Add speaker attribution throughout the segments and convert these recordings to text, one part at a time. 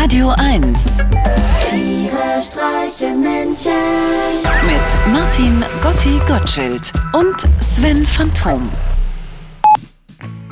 Speaker 1: Radio 1
Speaker 2: Tiere streichen Menschen.
Speaker 1: mit Martin Gotti Gottschild und Sven Phantom.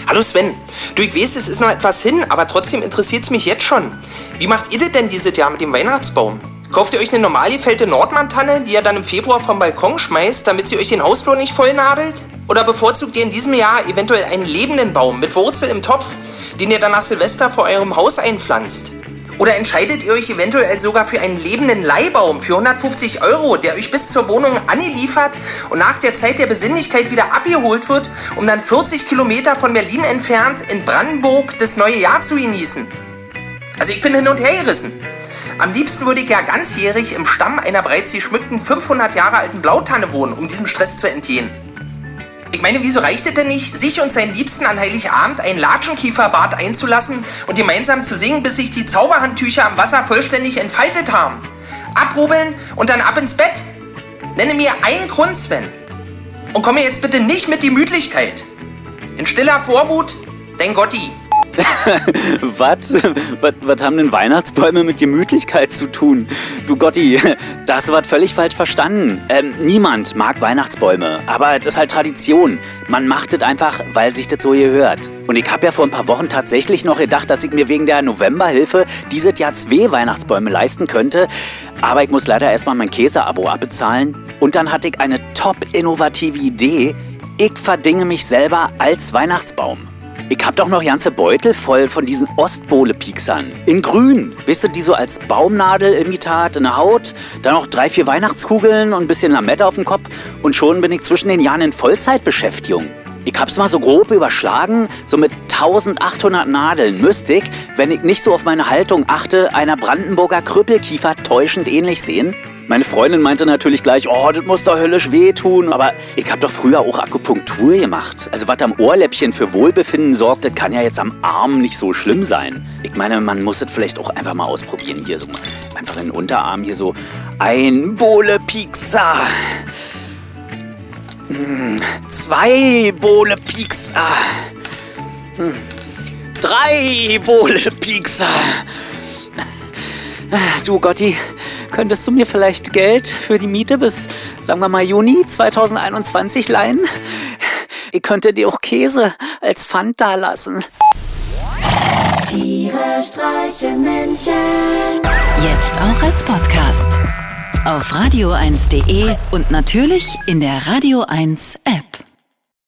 Speaker 3: Hallo Sven, du, ich weiß, es ist noch etwas hin, aber trotzdem interessiert es mich jetzt schon. Wie macht ihr das denn dieses Jahr mit dem Weihnachtsbaum? Kauft ihr euch eine normal gefällte Nordmann-Tanne, die ihr dann im Februar vom Balkon schmeißt, damit sie euch den Hausflur nicht vollnadelt? Oder bevorzugt ihr in diesem Jahr eventuell einen lebenden Baum mit Wurzel im Topf, den ihr dann nach Silvester vor eurem Haus einpflanzt? Oder entscheidet ihr euch eventuell sogar für einen lebenden Leihbaum für 150 Euro, der euch bis zur Wohnung angeliefert und nach der Zeit der Besinnlichkeit wieder abgeholt wird, um dann 40 Kilometer von Berlin entfernt in Brandenburg das neue Jahr zu genießen? Also ich bin hin und her gerissen. Am liebsten würde ich ja ganzjährig im Stamm einer bereits geschmückten 500 Jahre alten Blautanne wohnen, um diesem Stress zu entgehen. Ich meine, wieso reicht es denn nicht, sich und seinen Liebsten an Heiligabend ein Latschenkieferbad einzulassen und gemeinsam zu singen, bis sich die Zauberhandtücher am Wasser vollständig entfaltet haben? Abrubbeln und dann ab ins Bett? Nenne mir einen Grund, Sven. Und komme jetzt bitte nicht mit Gemütlichkeit. In stiller Vorwut, dein Gotti.
Speaker 4: Was? Was haben denn Weihnachtsbäume mit Gemütlichkeit zu tun? Du Gotti, da hast du was völlig falsch verstanden. Ähm, niemand mag Weihnachtsbäume, aber das ist halt Tradition. Man macht es einfach, weil sich das so gehört. Und ich habe ja vor ein paar Wochen tatsächlich noch gedacht, dass ich mir wegen der Novemberhilfe dieses Jahr zwei Weihnachtsbäume leisten könnte. Aber ich muss leider erstmal mein Käseabo abbezahlen. Und dann hatte ich eine top innovative Idee. Ich verdinge mich selber als Weihnachtsbaum. Ich hab doch noch ganze Beutel voll von diesen Ostbohle-Pieksern. In grün. Wisst ihr, die so als Baumnadel-Imitat in der Haut. Dann noch drei, vier Weihnachtskugeln und ein bisschen Lametta auf dem Kopf. Und schon bin ich zwischen den Jahren in Vollzeitbeschäftigung. Ich hab's mal so grob überschlagen, so mit 1800 Nadeln müsste ich, wenn ich nicht so auf meine Haltung achte, einer Brandenburger Krüppelkiefer täuschend ähnlich sehen. Meine Freundin meinte natürlich gleich, oh, das muss doch höllisch wehtun. Aber ich hab doch früher auch Akupunktur gemacht. Also was am Ohrläppchen für Wohlbefinden sorgt, das kann ja jetzt am Arm nicht so schlimm sein. Ich meine, man muss es vielleicht auch einfach mal ausprobieren. Hier so einfach in den Unterarm hier so ein Bohle Piekser. Hm, Zwei Bohle Piekser. Hm, Drei Bohle Piekser. Du Gotti, könntest du mir vielleicht Geld für die Miete bis, sagen wir mal, Juni 2021 leihen? Ich könnte dir auch Käse als Pfand dalassen.
Speaker 2: Tiere streichen Menschen.
Speaker 1: Jetzt auch als Podcast. Auf radio1.de und natürlich in der Radio 1 App.